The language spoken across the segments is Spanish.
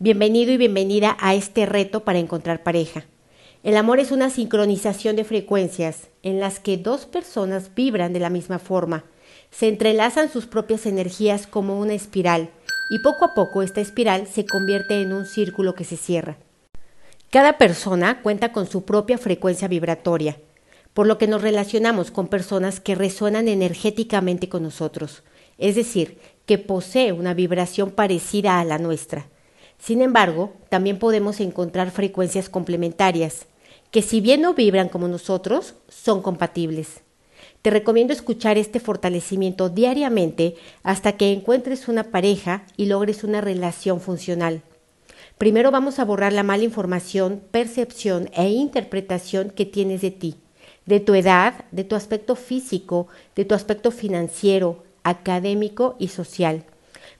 Bienvenido y bienvenida a este reto para encontrar pareja. El amor es una sincronización de frecuencias en las que dos personas vibran de la misma forma, se entrelazan sus propias energías como una espiral y poco a poco esta espiral se convierte en un círculo que se cierra. Cada persona cuenta con su propia frecuencia vibratoria, por lo que nos relacionamos con personas que resuenan energéticamente con nosotros, es decir, que posee una vibración parecida a la nuestra. Sin embargo, también podemos encontrar frecuencias complementarias, que si bien no vibran como nosotros, son compatibles. Te recomiendo escuchar este fortalecimiento diariamente hasta que encuentres una pareja y logres una relación funcional. Primero vamos a borrar la mala información, percepción e interpretación que tienes de ti, de tu edad, de tu aspecto físico, de tu aspecto financiero, académico y social.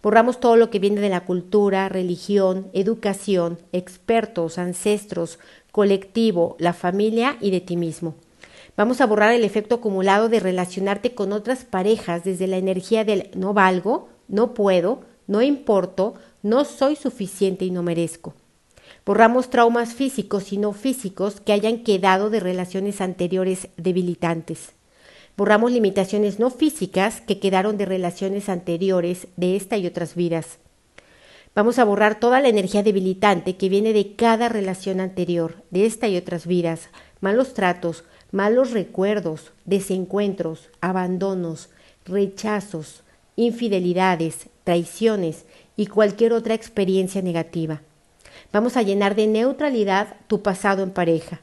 Borramos todo lo que viene de la cultura, religión, educación, expertos, ancestros, colectivo, la familia y de ti mismo. Vamos a borrar el efecto acumulado de relacionarte con otras parejas desde la energía del no valgo, no puedo, no importo, no soy suficiente y no merezco. Borramos traumas físicos y no físicos que hayan quedado de relaciones anteriores debilitantes. Borramos limitaciones no físicas que quedaron de relaciones anteriores de esta y otras vidas. Vamos a borrar toda la energía debilitante que viene de cada relación anterior, de esta y otras vidas, malos tratos, malos recuerdos, desencuentros, abandonos, rechazos, infidelidades, traiciones y cualquier otra experiencia negativa. Vamos a llenar de neutralidad tu pasado en pareja.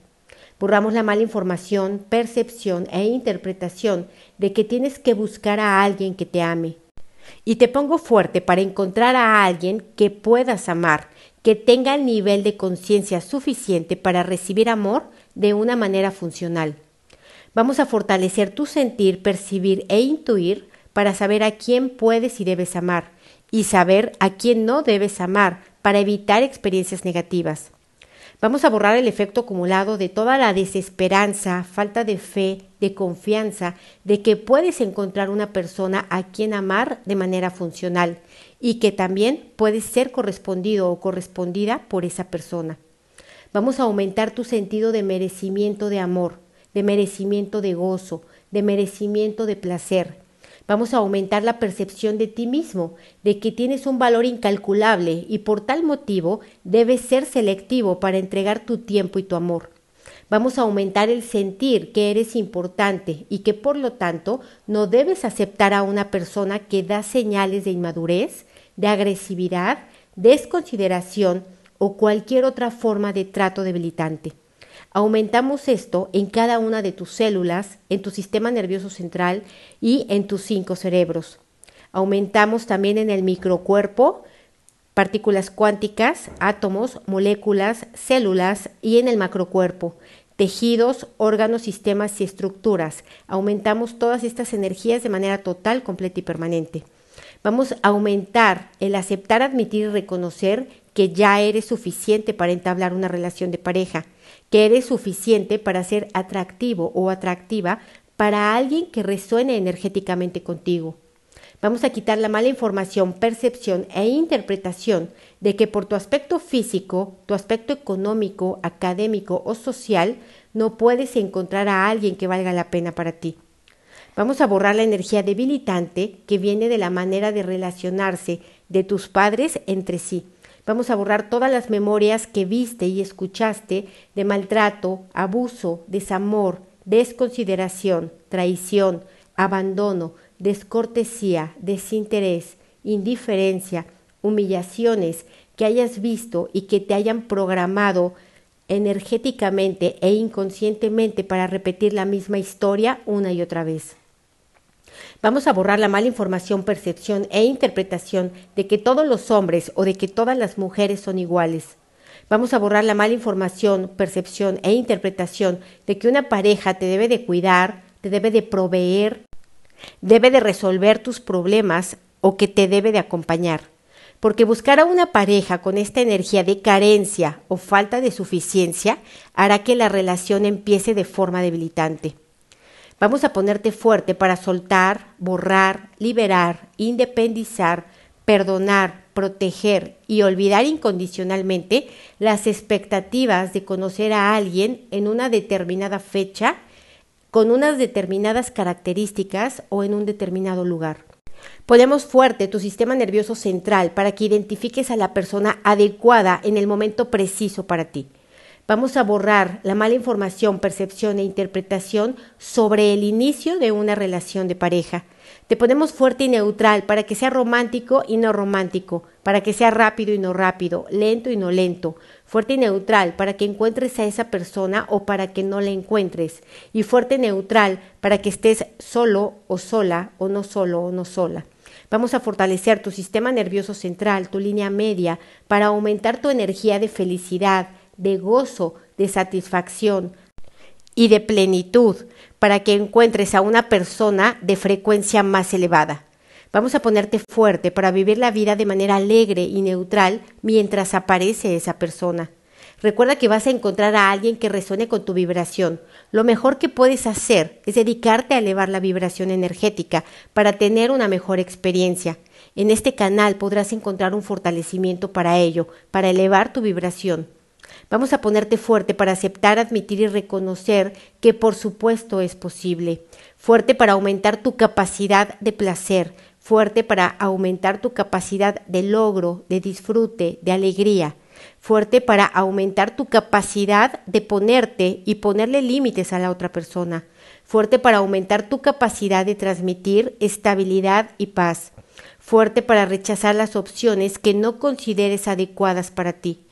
Borramos la mala información, percepción e interpretación de que tienes que buscar a alguien que te ame. Y te pongo fuerte para encontrar a alguien que puedas amar, que tenga el nivel de conciencia suficiente para recibir amor de una manera funcional. Vamos a fortalecer tu sentir, percibir e intuir para saber a quién puedes y debes amar y saber a quién no debes amar para evitar experiencias negativas. Vamos a borrar el efecto acumulado de toda la desesperanza, falta de fe, de confianza, de que puedes encontrar una persona a quien amar de manera funcional y que también puedes ser correspondido o correspondida por esa persona. Vamos a aumentar tu sentido de merecimiento de amor, de merecimiento de gozo, de merecimiento de placer, Vamos a aumentar la percepción de ti mismo, de que tienes un valor incalculable y por tal motivo debes ser selectivo para entregar tu tiempo y tu amor. Vamos a aumentar el sentir que eres importante y que por lo tanto no debes aceptar a una persona que da señales de inmadurez, de agresividad, desconsideración o cualquier otra forma de trato debilitante. Aumentamos esto en cada una de tus células, en tu sistema nervioso central y en tus cinco cerebros. Aumentamos también en el microcuerpo, partículas cuánticas, átomos, moléculas, células y en el macrocuerpo, tejidos, órganos, sistemas y estructuras. Aumentamos todas estas energías de manera total, completa y permanente. Vamos a aumentar el aceptar, admitir y reconocer que ya eres suficiente para entablar una relación de pareja que eres suficiente para ser atractivo o atractiva para alguien que resuene energéticamente contigo. Vamos a quitar la mala información, percepción e interpretación de que por tu aspecto físico, tu aspecto económico, académico o social, no puedes encontrar a alguien que valga la pena para ti. Vamos a borrar la energía debilitante que viene de la manera de relacionarse de tus padres entre sí Vamos a borrar todas las memorias que viste y escuchaste de maltrato, abuso, desamor, desconsideración, traición, abandono, descortesía, desinterés, indiferencia, humillaciones que hayas visto y que te hayan programado energéticamente e inconscientemente para repetir la misma historia una y otra vez. Vamos a borrar la mala información, percepción e interpretación de que todos los hombres o de que todas las mujeres son iguales. Vamos a borrar la mala información, percepción e interpretación de que una pareja te debe de cuidar, te debe de proveer, debe de resolver tus problemas o que te debe de acompañar. Porque buscar a una pareja con esta energía de carencia o falta de suficiencia hará que la relación empiece de forma debilitante. Vamos a ponerte fuerte para soltar, borrar, liberar, independizar, perdonar, proteger y olvidar incondicionalmente las expectativas de conocer a alguien en una determinada fecha, con unas determinadas características o en un determinado lugar. Ponemos fuerte tu sistema nervioso central para que identifiques a la persona adecuada en el momento preciso para ti. Vamos a borrar la mala información, percepción e interpretación sobre el inicio de una relación de pareja. Te ponemos fuerte y neutral para que sea romántico y no romántico, para que sea rápido y no rápido, lento y no lento, fuerte y neutral para que encuentres a esa persona o para que no la encuentres, y fuerte y neutral para que estés solo o sola o no solo o no sola. Vamos a fortalecer tu sistema nervioso central, tu línea media, para aumentar tu energía de felicidad, de gozo, de satisfacción y de plenitud para que encuentres a una persona de frecuencia más elevada. Vamos a ponerte fuerte para vivir la vida de manera alegre y neutral mientras aparece esa persona. Recuerda que vas a encontrar a alguien que resuene con tu vibración. Lo mejor que puedes hacer es dedicarte a elevar la vibración energética para tener una mejor experiencia. En este canal podrás encontrar un fortalecimiento para ello, para elevar tu vibración. Vamos a ponerte fuerte para aceptar, admitir y reconocer que por supuesto es posible. Fuerte para aumentar tu capacidad de placer. Fuerte para aumentar tu capacidad de logro, de disfrute, de alegría. Fuerte para aumentar tu capacidad de ponerte y ponerle límites a la otra persona. Fuerte para aumentar tu capacidad de transmitir estabilidad y paz. Fuerte para rechazar las opciones que no consideres adecuadas para ti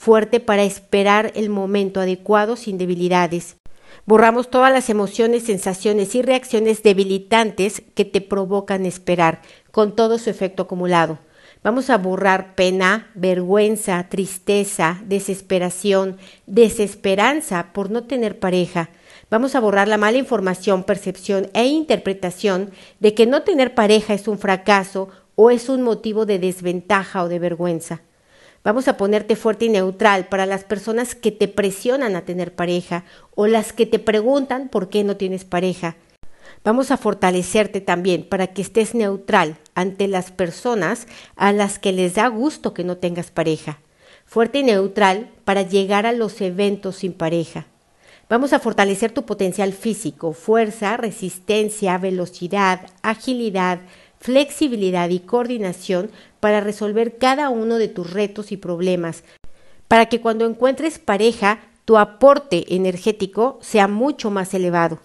fuerte para esperar el momento adecuado sin debilidades. Borramos todas las emociones, sensaciones y reacciones debilitantes que te provocan esperar, con todo su efecto acumulado. Vamos a borrar pena, vergüenza, tristeza, desesperación, desesperanza por no tener pareja. Vamos a borrar la mala información, percepción e interpretación de que no tener pareja es un fracaso o es un motivo de desventaja o de vergüenza. Vamos a ponerte fuerte y neutral para las personas que te presionan a tener pareja o las que te preguntan por qué no tienes pareja. Vamos a fortalecerte también para que estés neutral ante las personas a las que les da gusto que no tengas pareja. Fuerte y neutral para llegar a los eventos sin pareja. Vamos a fortalecer tu potencial físico, fuerza, resistencia, velocidad, agilidad, flexibilidad y coordinación para resolver cada uno de tus retos y problemas, para que cuando encuentres pareja tu aporte energético sea mucho más elevado.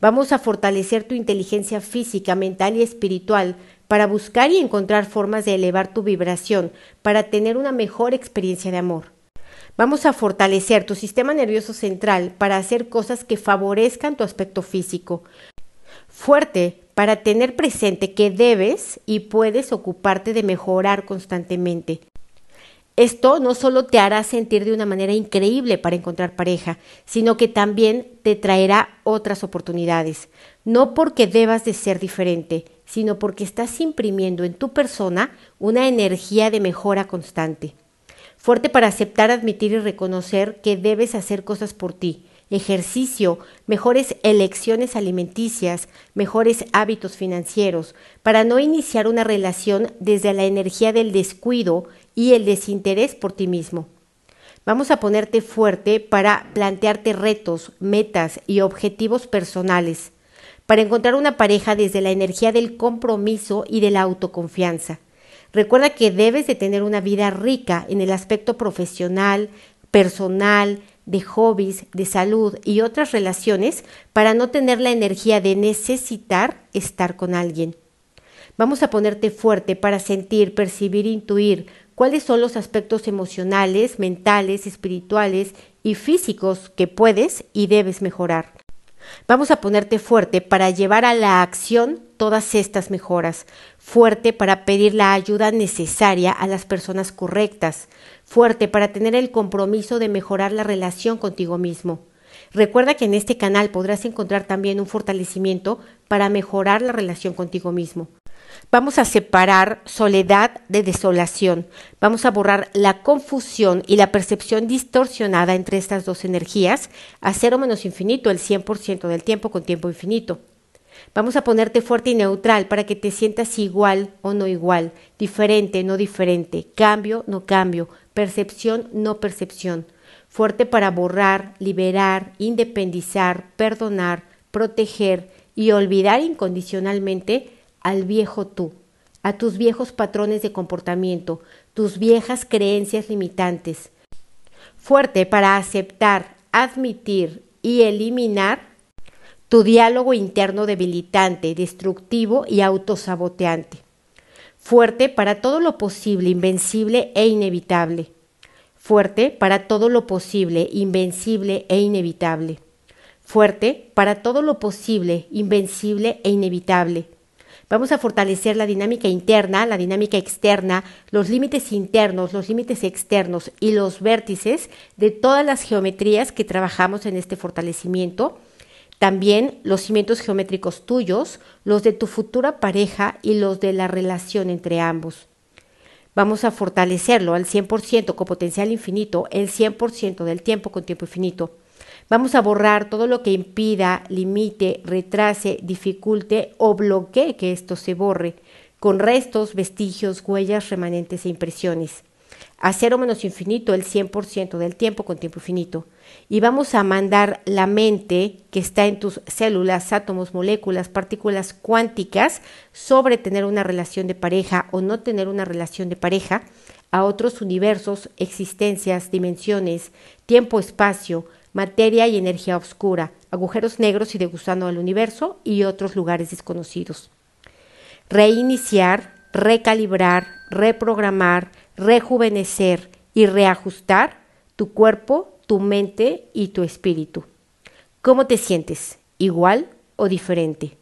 Vamos a fortalecer tu inteligencia física, mental y espiritual para buscar y encontrar formas de elevar tu vibración, para tener una mejor experiencia de amor. Vamos a fortalecer tu sistema nervioso central para hacer cosas que favorezcan tu aspecto físico. Fuerte para tener presente que debes y puedes ocuparte de mejorar constantemente. Esto no solo te hará sentir de una manera increíble para encontrar pareja, sino que también te traerá otras oportunidades, no porque debas de ser diferente, sino porque estás imprimiendo en tu persona una energía de mejora constante. Fuerte para aceptar, admitir y reconocer que debes hacer cosas por ti, ejercicio, mejores elecciones alimenticias, mejores hábitos financieros, para no iniciar una relación desde la energía del descuido y el desinterés por ti mismo. Vamos a ponerte fuerte para plantearte retos, metas y objetivos personales, para encontrar una pareja desde la energía del compromiso y de la autoconfianza. Recuerda que debes de tener una vida rica en el aspecto profesional, personal, de hobbies, de salud y otras relaciones para no tener la energía de necesitar estar con alguien. Vamos a ponerte fuerte para sentir, percibir, intuir cuáles son los aspectos emocionales, mentales, espirituales y físicos que puedes y debes mejorar. Vamos a ponerte fuerte para llevar a la acción todas estas mejoras, fuerte para pedir la ayuda necesaria a las personas correctas, fuerte para tener el compromiso de mejorar la relación contigo mismo. Recuerda que en este canal podrás encontrar también un fortalecimiento para mejorar la relación contigo mismo. Vamos a separar soledad de desolación. Vamos a borrar la confusión y la percepción distorsionada entre estas dos energías a cero menos infinito, el 100% del tiempo con tiempo infinito. Vamos a ponerte fuerte y neutral para que te sientas igual o no igual, diferente, no diferente, cambio, no cambio, percepción, no percepción. Fuerte para borrar, liberar, independizar, perdonar, proteger y olvidar incondicionalmente al viejo tú, a tus viejos patrones de comportamiento, tus viejas creencias limitantes. Fuerte para aceptar, admitir y eliminar tu diálogo interno debilitante, destructivo y autosaboteante. Fuerte para todo lo posible, invencible e inevitable. Fuerte para todo lo posible, invencible e inevitable. Fuerte para todo lo posible, invencible e inevitable. Vamos a fortalecer la dinámica interna, la dinámica externa, los límites internos, los límites externos y los vértices de todas las geometrías que trabajamos en este fortalecimiento también los cimientos geométricos tuyos, los de tu futura pareja y los de la relación entre ambos. Vamos a fortalecerlo al 100% con potencial infinito, el 100% del tiempo con tiempo infinito. Vamos a borrar todo lo que impida, limite, retrase, dificulte o bloquee que esto se borre, con restos, vestigios, huellas, remanentes e impresiones a cero menos infinito el 100% del tiempo con tiempo infinito. Y vamos a mandar la mente que está en tus células, átomos, moléculas, partículas cuánticas sobre tener una relación de pareja o no tener una relación de pareja a otros universos, existencias, dimensiones, tiempo, espacio, materia y energía oscura, agujeros negros y degustando al universo y otros lugares desconocidos. Reiniciar, recalibrar, reprogramar, rejuvenecer y reajustar tu cuerpo, tu mente y tu espíritu. ¿Cómo te sientes? ¿Igual o diferente?